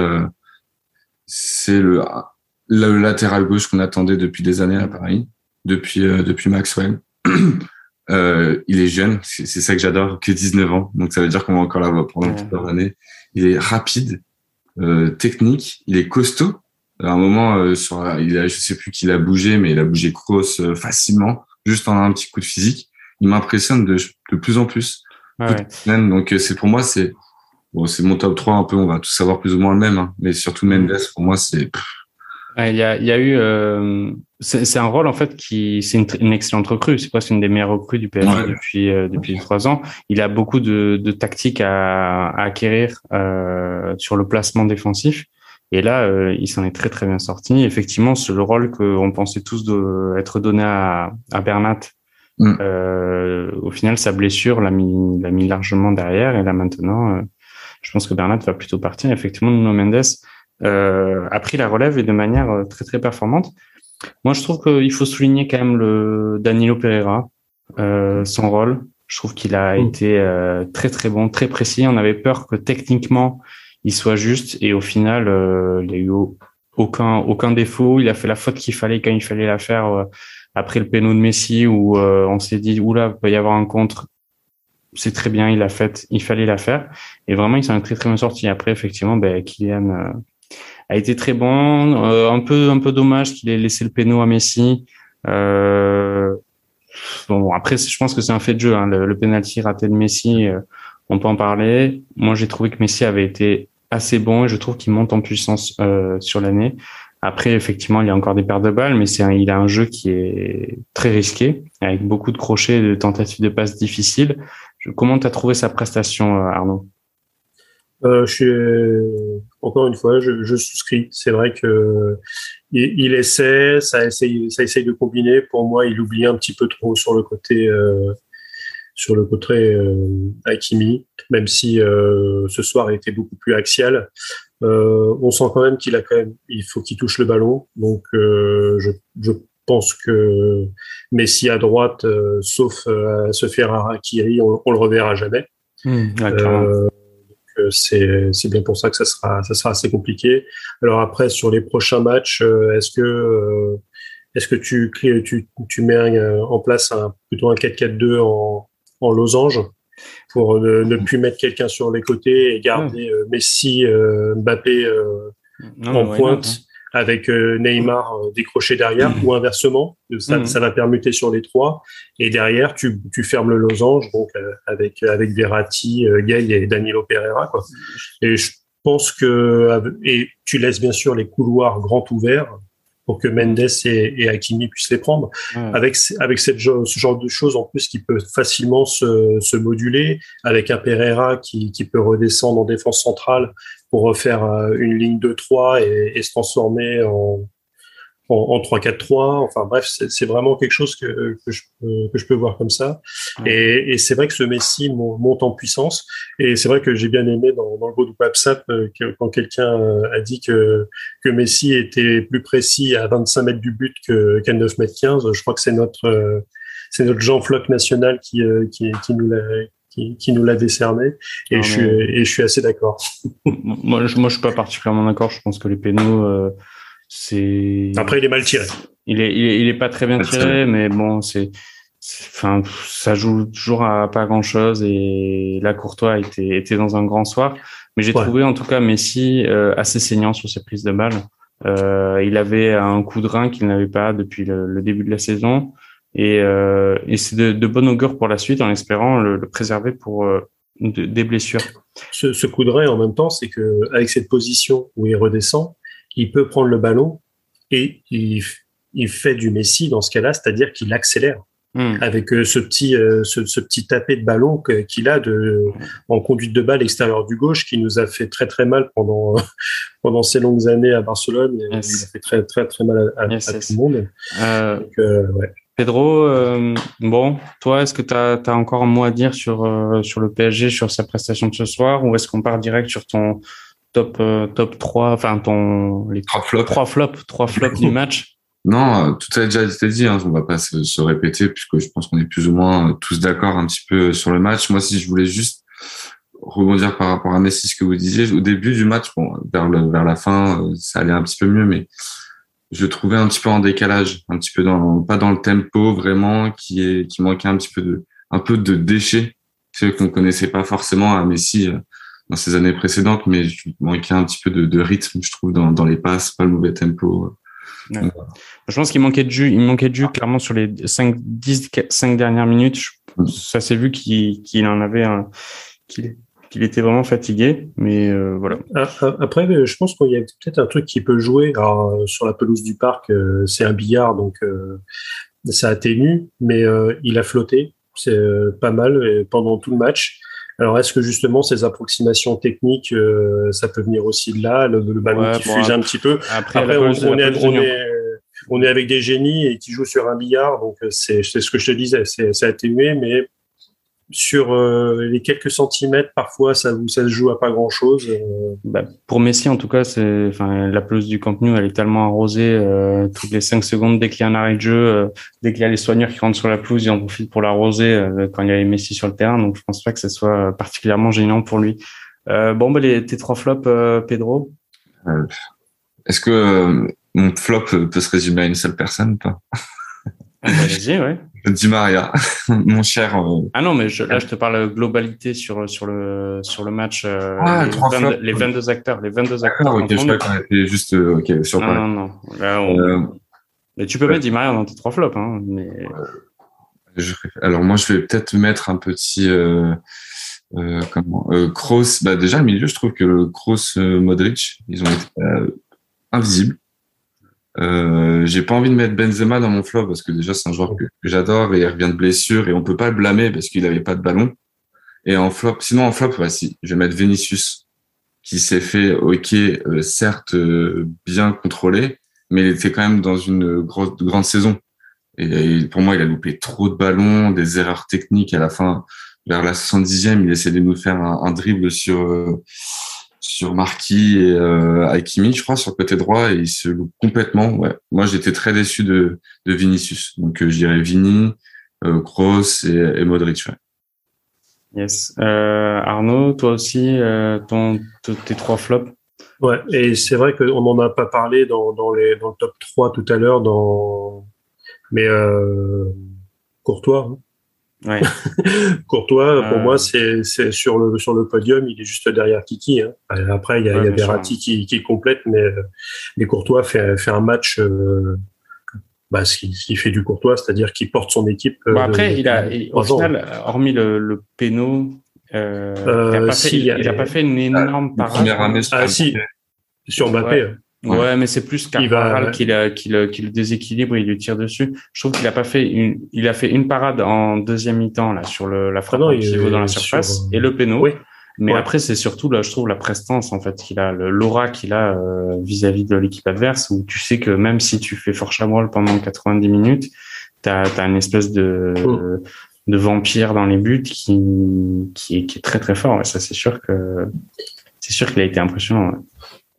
c'est le le latéral gauche qu'on attendait depuis des années à Paris, depuis euh, depuis Maxwell. [CLEARS THROAT] euh, il est jeune, c'est ça que j'adore, que 19 ans, donc ça veut dire qu'on va encore l'avoir pendant plusieurs années. Il est rapide, euh, technique, il est costaud. À un moment, euh, sur, il a, je sais plus qu'il a bougé, mais il a bougé cross euh, facilement, juste en un petit coup de physique. Il m'impressionne de, de plus en plus. Ouais. Donc c'est pour moi c'est bon, c'est mon top 3 un peu. On va tous savoir plus ou moins le même, hein, mais surtout Mendes pour moi c'est il y a, y a eu, euh, c'est un rôle en fait qui, c'est une, une, excellente recrue. C'est presque une des meilleures recrues du PSG depuis euh, depuis trois ans. Il a beaucoup de, de tactiques à, à acquérir euh, sur le placement défensif. Et là, euh, il s'en est très très bien sorti. Effectivement, c'est le rôle qu'on pensait tous de, être donné à, à Bernat. Mm. Euh, au final, sa blessure l'a mis, l'a mis largement derrière. Et là maintenant, je pense que Bernat va plutôt partir. Effectivement, Nuno Mendes euh, a pris la relève et de manière euh, très très performante. Moi, je trouve qu'il faut souligner quand même le Danilo Pereira, euh, son rôle. Je trouve qu'il a mm. été euh, très très bon, très précis. On avait peur que techniquement il soit juste et au final, euh, il n'y a eu aucun aucun défaut. Il a fait la faute qu'il fallait quand il fallait la faire après le péno de Messi où on s'est dit oula, il peut y avoir un contre. C'est très bien, il l'a fait, il fallait la faire. Et vraiment, il s'en est très très bien sorti. Après, effectivement, ben, Kylian a été très bon. Euh, un peu un peu dommage qu'il ait laissé le péno à Messi. Euh, bon après je pense que c'est un fait de jeu. Hein. Le, le penalty raté de Messi, euh, on peut en parler. Moi j'ai trouvé que Messi avait été assez bon et je trouve qu'il monte en puissance euh, sur l'année. Après, effectivement, il y a encore des paires de balles, mais c'est il a un jeu qui est très risqué, avec beaucoup de crochets, de tentatives de passes difficiles. comment tu as trouvé sa prestation, Arnaud? Euh, je suis, encore une fois, je, je souscris. C'est vrai que il, il, essaie, ça essaye, ça essaye de combiner. Pour moi, il oublie un petit peu trop sur le côté, euh, sur le côté euh, Hakimi, même si euh, ce soir il était beaucoup plus axial. Euh, on sent quand même qu'il a quand même, il faut qu'il touche le ballon. Donc, euh, je, je pense que Messi à droite, euh, sauf euh, se faire un Hakiri, on, on le reverra jamais. Mmh, c'est c'est bien pour ça que ça sera ça sera assez compliqué. Alors après sur les prochains matchs, est-ce que est-ce que tu tu tu mets en place un plutôt un 4-4-2 en en losange pour ne, ne plus mettre quelqu'un sur les côtés et garder euh, Messi, euh, Mbappé euh, Non, en pointe? hein. Avec euh, Neymar euh, décroché derrière ou inversement. Ça, Mhm. ça va permuter sur les trois. Et derrière, tu, tu fermes le losange donc euh, avec avec Verratti, euh, Gay et Danilo Pereira. Quoi. Et je pense que et tu laisses bien sûr les couloirs grands ouverts pour que Mendes et, et Hakimi puissent les prendre avec avec cette ce genre de choses en plus qui peut facilement se, se moduler avec un Pereira qui, qui peut redescendre en défense centrale pour refaire euh, une ligne 2-3 et, et se transformer en en, en 3-4-3 enfin bref c'est vraiment quelque chose que, que je peux, que je peux voir comme ça Ouais. et, et c'est vrai que ce Messi mon- monte en puissance et c'est vrai que j'ai bien aimé dans, dans le groupe WhatsApp euh, quand quelqu'un euh, a dit que que Messi était plus précis à 25 mètres du but qu'à 9 mètres 15. Je crois que c'est notre euh, c'est notre Jean Floc national qui euh, qui, qui nous l'a qui, qui nous l'a décerné et Non, je suis mais- et je suis assez d'accord. [LAUGHS] moi, je, moi, je suis pas particulièrement d'accord. Je pense que les pénaux, euh, c'est. Après il est mal tiré. Il est, il est, il est pas très bien tiré, mais bon, c'est, enfin, ça joue toujours à pas grand chose et là, Courtois était, était dans un grand soir. Mais j'ai Ouais. trouvé, en tout cas, Messi, euh, assez saignant sur ses prises de balles. Euh, il avait un coup de rein qu'il n'avait pas depuis le, le début de la saison. Et, euh, et c'est de, de bon augure pour la suite en espérant le, le préserver pour euh, de- des blessures. Ce, ce coup de en même temps c'est que avec cette position où il redescend, il peut prendre le ballon et il il fait du Messi dans ce cas-là, c'est-à-dire qu'il accélère. Hmm. avec euh, ce petit euh, ce, ce petit tapé de ballon qu'il a de en conduite de balle extérieure du gauche qui nous a fait très très mal pendant [LAUGHS] pendant ces longues années à Barcelone Yes. il a fait très très très mal à, à- Yes, à yes. tout le monde Donc, ouais. Pedro, euh, bon, toi, est-ce que tu as, encore un mot à dire sur, euh, sur le PSG, sur sa prestation de ce soir, ou est-ce qu'on part direct sur ton top, euh, top 3, enfin ton les Trois flops. trois flops, trois flops du match? [LAUGHS] Non, euh, tout a déjà été dit. Hein, on va pas se, se répéter puisque je pense qu'on est plus ou moins euh, tous d'accord un petit peu sur le match. Moi, si je voulais juste rebondir par rapport à Messi, ce que vous disiez au début du match, bon, vers le, vers la fin, euh, ça allait un petit peu mieux, mais je trouvais un petit peu en décalage, un petit peu dans pas dans le tempo vraiment, qui est qui manquait un petit peu de un peu de déchets, ce qu'on connaissait pas forcément à Messi euh, dans ses années précédentes, mais je manquait un petit peu de, de rythme, je trouve, dans, dans les passes, pas le mauvais tempo. Je pense qu'il manquait de jus, il manquait de jus clairement sur les 5, 10, 5 dernières minutes. Mm. ça s'est vu qu'il qu'il en avait un, qu'il qu'il était vraiment fatigué, mais euh, voilà. Après, euh, je pense qu'il y a peut-être un truc qui peut jouer. Alors, euh, sur la pelouse du parc, c'est un billard, donc ça atténue, mais il a flotté. C'est pas mal pendant tout le match. Alors, est-ce que justement ces approximations techniques, euh, ça peut venir aussi de là, le, le ballon Ouais, qui bon, fuse un petit peu? Après, on, est, pelouse on, junior. est, on est avec des génies et qui jouent sur un billard, donc c'est ce que je te disais, c'est c'est atténué, mais sur euh, les quelques centimètres, parfois, ça, ça se joue à pas grand-chose. euh, Bah, pour Messi, en tout cas, c'est, enfin, la pelouse du Camp Nou, elle est tellement arrosée euh, toutes les cinq secondes dès qu'il y a un arrêt de jeu, euh, dès qu'il y a les soigneurs qui rentrent sur la pelouse, ils en profitent pour l'arroser euh, quand il y a les Messi sur le terrain. Donc, je pense pas que ce soit particulièrement gênant pour lui. Euh, bon, bah, les, tes trois flops, euh, Pedro? Est-ce que euh, mon flop peut se résumer à une seule personne ou pas? Ah, bah, Allez-y, ouais. Di Maria, [LAUGHS] mon cher. euh, Ah non, mais je, là, je te parle globalité sur sur le sur le match. euh, Ah, les, trois 22, flops. les 22 acteurs, les 22 acteurs. D'accord, ok, je crois qu'on était juste euh, ok sur non, non, non. Là, on- Euh, Mais tu peux mettre Di Maria dans tes trois flops, hein. Mais je- alors moi, je vais peut-être mettre un petit comment Kroos. Bah déjà le milieu, je trouve que le euh, Modric, ils ont été invisibles. Euh, j'ai pas envie de mettre Benzema dans mon flop parce que déjà c'est un joueur que, j'adore et il revient de blessure et on peut pas le blâmer parce qu'il avait pas de ballon. Et en flop, sinon en flop, ouais, si, je vais mettre Vinicius qui s'est fait hockey, certes bien contrôlé, mais il était quand même dans une grosse, grande saison. Et, pour moi, il a loupé trop de ballons, des erreurs techniques à la fin. Vers la 70e, il essaie de nous faire un, dribble sur sur Marquis et euh, Akimi, je crois, sur le côté droit, et il se loupe complètement. Ouais. Moi, j'étais très déçu de, de Vinicius. Donc, euh, je dirais Vini, euh, Kroos et, et Modric. Ouais. Yes. Euh, Arnaud, toi aussi, euh, ton, tes trois flops? Ouais, et c'est vrai qu'on n'en a pas parlé dans, dans, les, dans le top 3 tout à l'heure, dans... mais euh, Courtois. Hein. Ouais. Courtois, [LAUGHS] pour moi, c'est sur le sur le podium, il est juste derrière Kiki. Hein. Après, il y a, ouais, y a Verratti qui, qui complète, mais mais Courtois fait fait un match. Euh, bah, ce qui, fait du Courtois, c'est-à-dire qu'il porte son équipe. Bon, après, il a, au final, hormis le, le péno, euh, il n'a pas, si, fait, a, pas fait une énorme parade. Ah, si, sur Mbappé. Ouais. Ouais, mais c'est plus Carvajal qui, va... qui, le, qui le déséquilibre, il lui tire dessus. Je trouve qu'il a pas fait une, il a fait une parade en deuxième mi-temps là sur le, la frappe ah non, qui vaut dans la surface sur... et le péno. Oui. Mais ouais. après, c'est surtout là, je trouve la prestance en fait qu'il a, l'aura qu'il a euh, vis-à-vis -vis de l'équipe adverse, où tu sais que même si tu fais fort chabrol pendant 90 minutes, t'as as une espèce de mm. de vampire dans les buts qui qui est, qui est très très fort. Et ça, c'est sûr que c'est sûr qu'il a été impressionnant.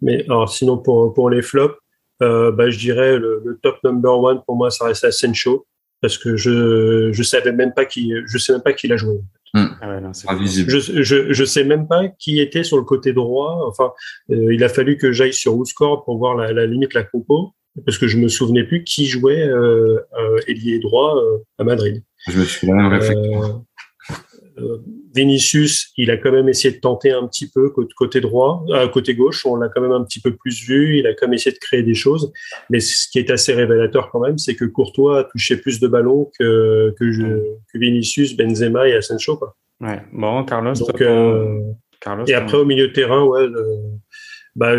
Mais alors, sinon, pour, pour les flops, euh, bah, je dirais le, le, top number one pour moi, ça reste Asensio parce que je je savais même pas qui je sais même pas qui l'a joué. Mmh. Ah ouais, non, je, je je sais même pas qui était sur le côté droit. Enfin, euh, il a fallu que j'aille sur WhoScore pour voir la, la, limite la compo parce que je me souvenais plus qui jouait euh, euh ailier droit euh, à Madrid. Je me suis la même réflexion. Euh, Vinicius, il a quand même essayé de tenter un petit peu côté droit, euh, côté gauche, on l'a quand même un petit peu plus vu, il a quand même essayé de créer des choses, mais ce qui est assez révélateur quand même, c'est que Courtois a touché plus de ballons que, que, je, que Vinicius, Benzema et Asensio. Quoi. Ouais, bon, Carlos. Donc, euh, Carlos et après, au milieu de terrain, ouais, le, bah,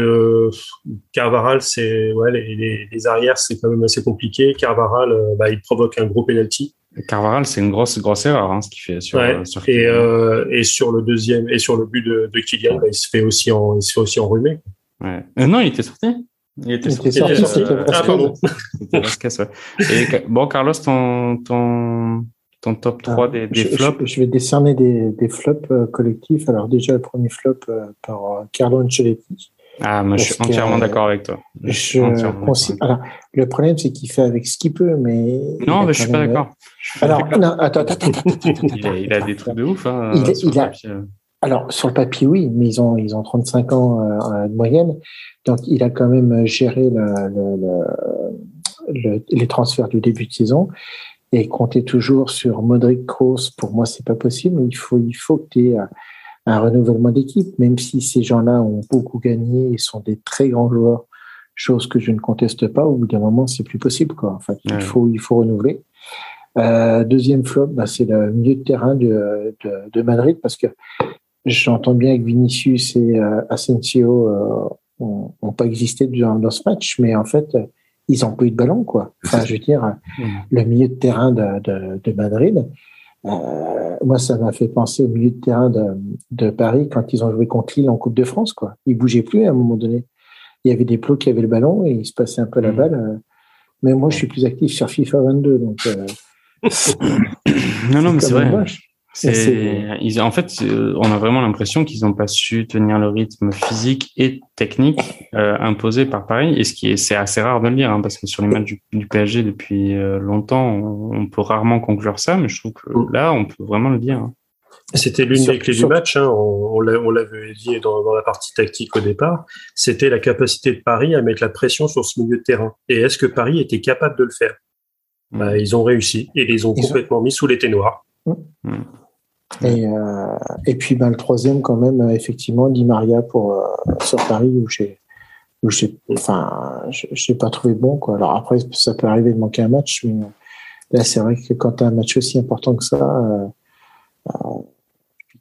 Carvaral, c'est ouais, les, les, les, arrières, c'est quand même assez compliqué. Carvaral, euh, bah, il provoque un gros penalty. Carvaral, c'est une grosse grosse erreur hein, ce qu'il fait sur, ouais. sur et, euh, et sur le deuxième et sur le but de, de Kylian, bah, il se fait aussi en il se fait aussi enrhumer. Ouais. Euh, non, il était sorti. Il était sorti. Il était sorti euh, ah pardon. [LAUGHS] C'était Vasquez, ouais. Et bon, Carlos, ton ton ton top 3 ah, des, des je, flops? Je, je, vais décerner des, des flops euh, collectifs. Alors déjà le premier flop euh, par Carlo Ancelotti. Ah, moi, je suis entièrement d'accord avec toi. Je. Alors, le problème, c'est qu'il fait avec ce qu'il peut, mais. Non, mais je suis pas d'accord. Alors, non, attends, attends, attends, attends, attends. [LAUGHS] Il, a, des trucs de ouf. Hein. Alors, sur le papier, oui, mais ils ont, ils ont 35 ans euh, de moyenne. Donc, il a quand même géré le, le, le, les transferts du début de saison. Et compter toujours sur Modric Kroos, pour moi, c'est pas possible. Il faut, il faut que tu aies un renouvellement d'équipe, même si ces gens-là ont beaucoup gagné et sont des très grands joueurs, chose que je ne conteste pas. Au bout d'un moment, c'est plus possible. Quoi. En fait, ouais. il faut il faut renouveler. Euh, deuxième flop, bah, c'est le milieu de terrain de, de, de Madrid parce que j'entends bien que Vinicius et euh, Asensio euh, ont, pas existé dans, dans, ce match, mais en fait, ils ont pas eu de ballon, quoi. Enfin, je veux dire, mmh. le milieu de terrain de Madrid, euh, moi, ça m'a fait penser au milieu de terrain de, de, Paris quand ils ont joué contre Lille en Coupe de France. Quoi. Ils bougeaient plus à un moment donné. Il y avait des plots qui avaient le ballon et il se passait un peu la balle. Euh. Mais moi, je suis plus actif sur FIFA 22. Donc, euh, [COUGHS] non, non, mais c'est vrai. Ils, en fait, on a vraiment l'impression qu'ils n'ont pas su tenir le rythme physique et technique euh, imposé par Paris. Et ce qui est, c'est assez rare de le dire, hein, parce que sur les matchs du, du PSG depuis euh, longtemps, on, on, peut rarement conclure ça, mais je trouve que là, on peut vraiment le dire. Hein. C'était l'une des clés du match. Hein. On, on l'avait dit dans, dans, la partie tactique au départ. C'était la capacité de Paris à mettre la pression sur ce milieu de terrain. Et est-ce que Paris était capable de le faire? Mmh. bah, Ils ont réussi et les ont ils complètement ont... mis sous l'été noir. Mmh. Et, euh, et puis ben, le troisième quand même effectivement Di Maria pour euh, sur Paris où j'ai où j'ai enfin j'ai pas trouvé bon quoi. Alors après ça peut arriver de manquer un match mais là c'est vrai que quand tu as un match aussi important que ça euh,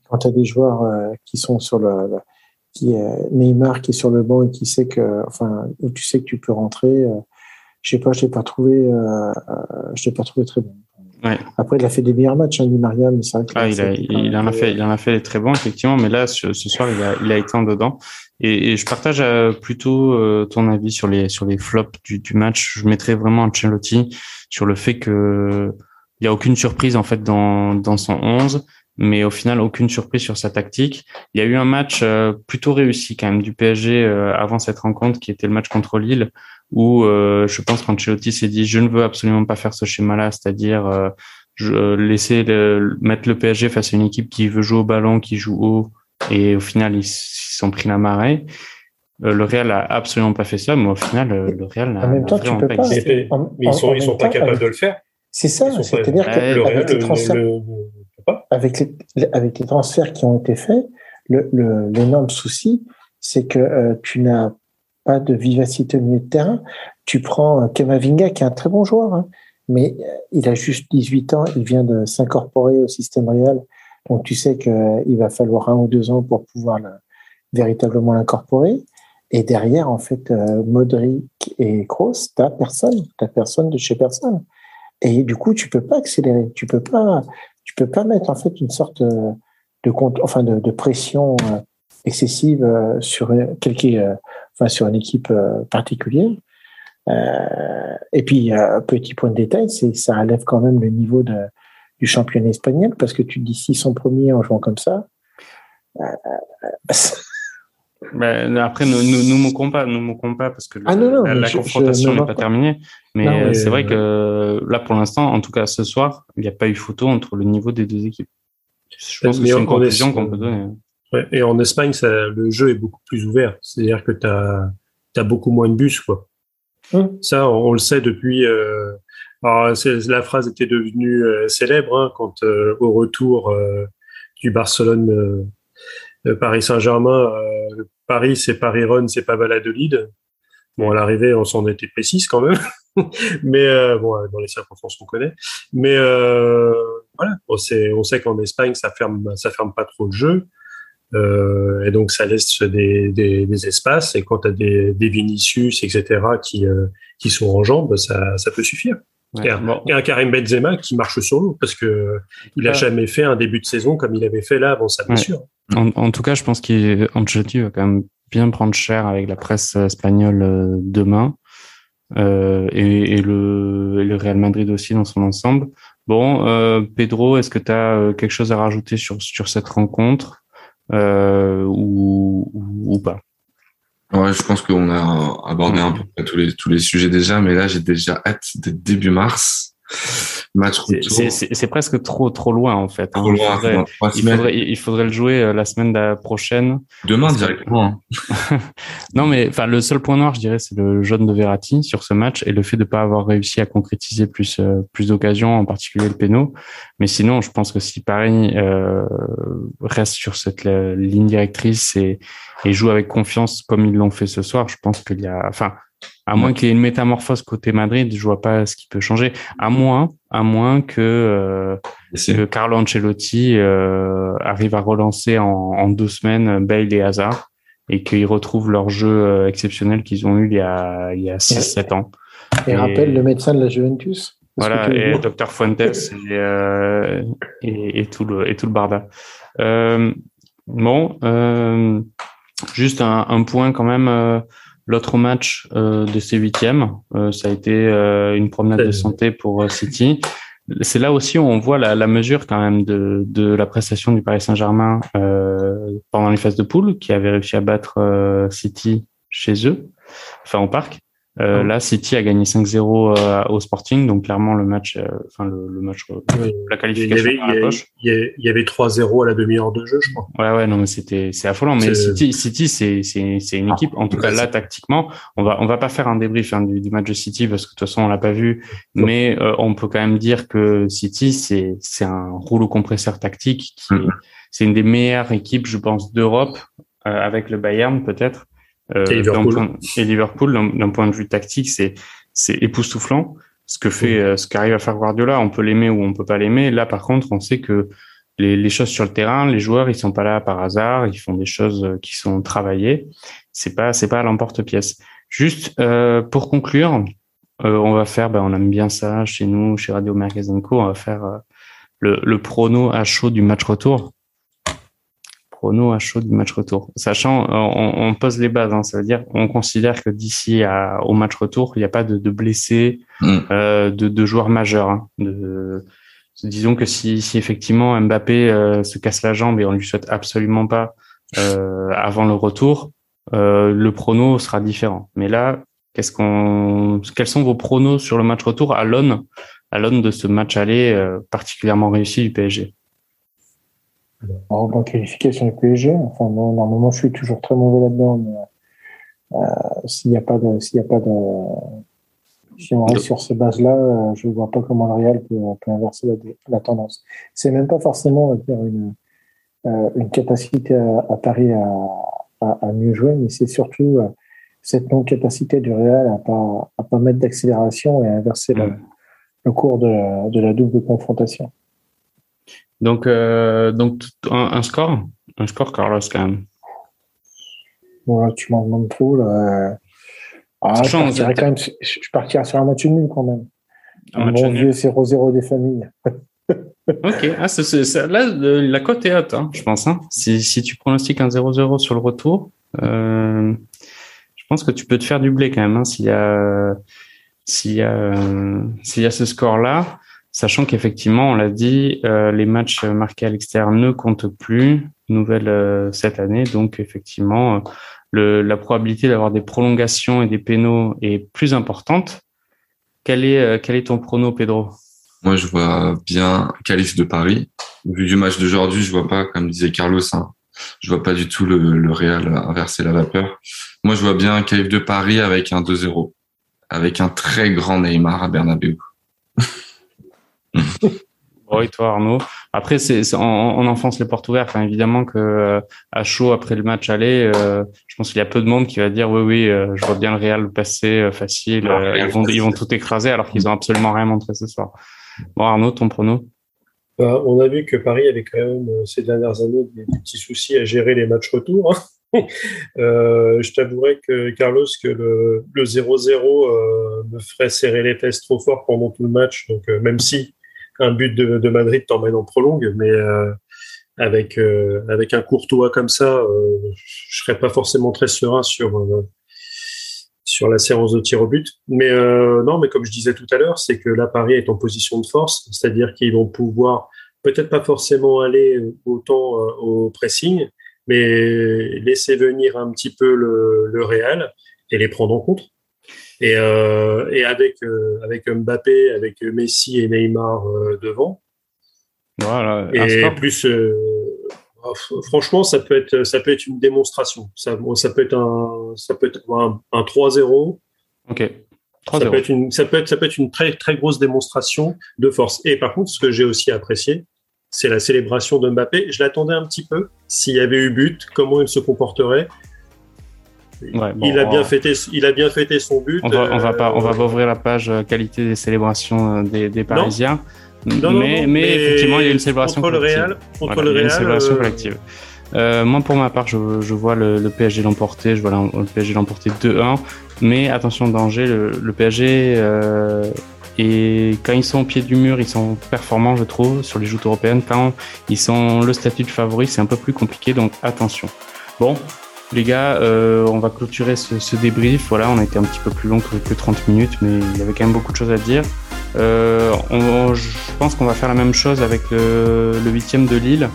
quand tu as des joueurs euh, qui sont sur le, qui Neymar qui est sur le banc et qui sait que enfin où tu sais que tu peux rentrer euh, je sais pas je pas trouvé euh, l'ai pas trouvé très bon Après, il a fait des meilleurs matchs, hein, Di Maria, mais c'est vrai ah, il, a, il, en a fait, il en a fait des très bons, effectivement, mais là, ce, soir, il a, il a été en dedans. Et, et je partage euh, plutôt euh, ton avis sur les, sur les flops du, du match. Je mettrais vraiment Ancelotti sur le fait que il y a aucune surprise, en fait, dans, dans son 11 mais au final aucune surprise sur sa tactique. Il y a eu un match euh, plutôt réussi quand même du PSG euh, avant cette rencontre qui était le match contre Lille où euh, je pense qu'Ancelotti s'est dit je ne veux absolument pas faire ce schéma-là, c'est-à-dire je, laisser le, mettre le PSG face à une équipe qui veut jouer au ballon, qui joue haut et au final ils se sont pris la marée. Le Real a absolument pas fait ça, mais au final, le Real n'a en même temps, tu peux pas. mais ils sont, ils sont pas capables de le faire. C'est ça, c'est-à-dire que le Real, avec les, avec les transferts qui ont été faits, l'énorme le, souci, c'est que euh, tu n'as pas de vivacité au milieu de terrain. Tu prends Kamavinga, qui est un très bon joueur, hein, mais euh, il a juste 18 ans, il vient de s'incorporer au système réel. Donc tu sais qu'il euh, va falloir un ou deux ans pour pouvoir véritablement l'incorporer. Et derrière, en fait, Modric et Kroos, t'as personne, t'as personne de chez personne. Et du coup, tu peux pas accélérer, tu peux pas, tu peux pas mettre en fait une sorte de, enfin de, pression euh, excessive euh, sur quelque, enfin sur une équipe euh, particulière. et puis petit point de détail, c'est ça relève quand même le niveau de, du championnat espagnol parce que tu dis s'ils sont premiers en jouant comme ça. [LAUGHS] Ben, après, nous, nous, nous moquons pas, nous moquons pas parce que ah, la, confrontation n'est pas, terminée. Mais c'est vrai que là, pour l'instant, en tout cas ce soir, il n'y a pas eu photo entre le niveau des deux équipes. Je pense que c'est une conclusion qu'on peut donner. Ouais, et en Espagne, ça, le jeu est beaucoup plus ouvert. C'est-à-dire que tu as, as, beaucoup moins de bus. Quoi. Hum. Ça, on, le sait depuis. Euh, alors, la phrase était devenue euh, célèbre hein, quand, euh, au retour euh, du Barcelone Paris Saint-Germain, Paris, c'est Paris-Run, c'est pas Valladolid. Bon, à l'arrivée, on s'en était précise quand même, [LAUGHS] mais euh, bon, dans les circonstances qu'on connaît. Mais euh, voilà, on sait, on sait qu'en Espagne, ça ferme, ça ferme pas trop le jeu, euh, et donc ça laisse des, des, des espaces. Et quand tu as des, des Vinicius, etc., qui euh, qui sont en jambes, ça, ça peut suffire. et, un, Karim Benzema qui marche sur l'eau parce que il a jamais fait un début de saison comme il avait fait là avant sa blessure. En, tout cas, je pense qu'Ancelotti va quand même bien prendre cher avec la presse espagnole euh, demain euh, et, le, le, Real Madrid aussi dans son ensemble. Bon, euh, Pedro, est-ce que tu as euh, quelque chose à rajouter sur, sur cette rencontre? Ou, ou, pas. Ouais, je pense qu'on a abordé un peu tous les, tous les sujets déjà, mais là, j'ai déjà hâte d'être début mars Match C'est presque trop trop loin en fait. Hein. il, faudrait, il, faudrait, le jouer euh, la semaine prochaine. Demain directement. Hein. [LAUGHS] non mais enfin le seul point noir je dirais c'est le jaune de Verratti sur ce match et le fait de pas avoir réussi à concrétiser plus euh, plus d'occasions en particulier le péno. Mais sinon je pense que si Paris euh, reste sur cette ligne directrice et, et joue avec confiance comme ils l'ont fait ce soir, je pense qu'il y a enfin à moins qu'il y ait une métamorphose côté Madrid, je vois pas ce qui peut changer. À moins, à moins que, euh, Carlo Ancelotti euh, arrive à relancer en, deux semaines Bale et Hazard et qu'ils retrouvent leur jeu euh, exceptionnel qu'ils ont eu il y a, il y a 6-7 ans. Et, rappelle le médecin de la Juventus. Voilà, et Dr Fuentes [LAUGHS] et, et, et, tout le et tout le barda. bon, juste un, un, point quand même L'autre match euh, de ces huitièmes, euh, ça a été euh, une promenade de santé pour City. C'est là aussi où on voit la, la mesure quand même de, de, la prestation du Paris Saint-Germain pendant les phases de poule, qui avait réussi à battre City chez eux, enfin au parc. Euh, là, City a gagné 5-0 euh, au Sporting, donc clairement le match, euh, enfin le, le, match, la qualification. Il y avait, avait 3-0 à la demi-heure de jeu, je crois. Ouais, ouais, non, mais c'était, c'est affolant. Mais City, City, c'est, c'est, c'est une ah, équipe. En tout cas, là, tactiquement, on va, on va pas faire un débrief hein, du, du, match de City parce que de toute façon, on l'a pas vu. Mais on peut quand même dire que City, c'est, c'est un rouleau compresseur tactique. Qui, mm-hmm. C'est une des meilleures équipes, je pense, d'Europe avec le Bayern peut-être. Euh, et Liverpool, et Liverpool d'un point de vue tactique, c'est c'est époustouflant. Ce que fait, euh, ce qu'arrive à faire Guardiola, on peut l'aimer ou on peut pas l'aimer. Là, par contre, on sait que les, les, choses sur le terrain, les joueurs, ils sont pas là par hasard. Ils font des choses euh, qui sont travaillées. C'est pas, c'est pas à l'emporte-pièce. Juste euh, pour conclure, on va faire, ben, on aime bien ça chez nous, chez Radio Magazine Co. On va faire le, le prono à chaud du match retour à chaud du match retour. Sachant, on, pose les bases, hein, ça veut dire on considère que d'ici au match retour, il n'y a pas de, blessés, mm. euh, de, joueurs majeurs. Hein, de, disons que si, effectivement Mbappé euh, se casse la jambe et on lui souhaite absolument pas euh, avant le retour, le prono sera différent. Mais là, qu'est-ce qu'on, quels sont vos pronos sur le match retour à l'aune, à l'aune de ce match aller particulièrement réussi du PSG? En qualification du PSG, enfin, normalement, je suis toujours très mauvais là-dedans, mais euh, s'il n'y a pas de, s'il y a pas de, si on reste sur ces bases-là, euh, je ne vois pas comment le Real peut, peut inverser la, la tendance. C'est même pas forcément dire, une, euh, une capacité à, à Paris à, à, à, mieux jouer, mais c'est surtout euh, cette non-capacité du Real à pas, à pas mettre d'accélération et à inverser le, le, cours de, de la double confrontation. Donc, euh, donc un, score? Un score, Carlos, quand même. Bon, tu m'en demandes trop. Là. Ah, je, partirais quand même, je partirais sur un match nul quand même. Un, bon vieux 0-0 des familles. [LAUGHS] ok, ah, c'est, là, la cote est haute, hein, je pense. Hein. Si, si tu pronostiques un 0-0 sur le retour, euh, je pense que tu peux te faire du blé quand même hein, s'il y a s'il y a s'il y a ce score là sachant qu'effectivement, on l'a dit, euh, les matchs marqués à l'extérieur ne comptent plus, nouvelle euh, cette année, donc effectivement, le, la probabilité d'avoir des prolongations et des pénaux est plus importante. Quel est, euh, ton prono, Pedro? Moi, je vois bien Calif de Paris. Vu du match d'aujourd'hui, je vois pas, comme disait Carlos, hein, je vois pas du tout le, Real inverser la vapeur. Moi, je vois bien Calif de Paris avec un 2-0, avec un très grand Neymar à Bernabeu. [LAUGHS] oui, toi Arnaud. Après, c'est, on, enfonce les portes ouvertes. Hein. Évidemment que euh, à chaud après le match aller, euh, je pense qu'il y a peu de monde qui va dire oui, oui, euh, je vois bien le Real passer facile. ils vont, ils vont tout écraser alors qu'ils ont absolument rien montré ce soir. Bon Arnaud, ton prono bah, On a vu que Paris avait quand même ces dernières années des, petits soucis à gérer les matchs retour. Hein. [LAUGHS] je t'avouerais que Carlos, que le 0-0 me ferait serrer les fesses trop fort pendant tout le match. Donc même si un but de, de Madrid t'emmène en prolongue, mais euh, avec euh, avec un Courtois comme ça, euh, je serais pas forcément très serein sur sur la séance de tir au but. Mais non, mais comme je disais tout à l'heure, c'est que là Paris est en position de force, c'est-à-dire qu'ils vont pouvoir peut-être pas forcément aller autant au pressing, mais laisser venir un petit peu le, le Real et les prendre en compte. Et, euh, et avec, euh, avec Mbappé, avec Messi et Neymar euh, devant. Voilà. Et plus, franchement, ça peut être, ça peut être une démonstration. Ça, ça peut être un, ça peut être un, un 3-0. Ok. Ça peut, être une, ça, peut être, ça peut être une très, très grosse démonstration de force. Et par contre, ce que j'ai aussi apprécié, c'est la célébration de Mbappé. Je l'attendais un petit peu. S'il y avait eu but, comment il se comporterait? Il, a bien fêté, il a bien fêté son but. On va, va pas, on va euh, ouvrir la page euh, qualité des célébrations euh, des, Parisiens. mais, mais, effectivement, il y a une célébration contre collective. le Real. Contre le Real, une célébration collective. moi, pour ma part, je, je vois le, PSG l'emporter. Je vois le PSG l'emporter 2-1. Mais attention, danger. Le, PSG, et quand ils sont au pied du mur, ils sont performants, je trouve, sur les joutes européennes. Quand ils sont le statut de favori, c'est un peu plus compliqué. Donc attention. Bon, les gars, euh, on va clôturer ce, ce, débrief. Voilà, on a été un petit peu plus long que, 30 minutes, mais il y avait quand même beaucoup de choses à dire. Euh, on, je pense qu'on va faire la même chose avec le huitième de Lille.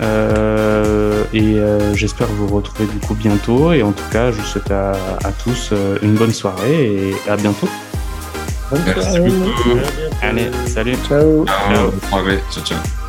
Euh, et euh, j'espère vous retrouver du coup bientôt. Et en tout cas, je vous souhaite à, à tous une bonne soirée et à bientôt. Merci beaucoup. Allez, salut. Ciao. Ciao. Ciao. ciao.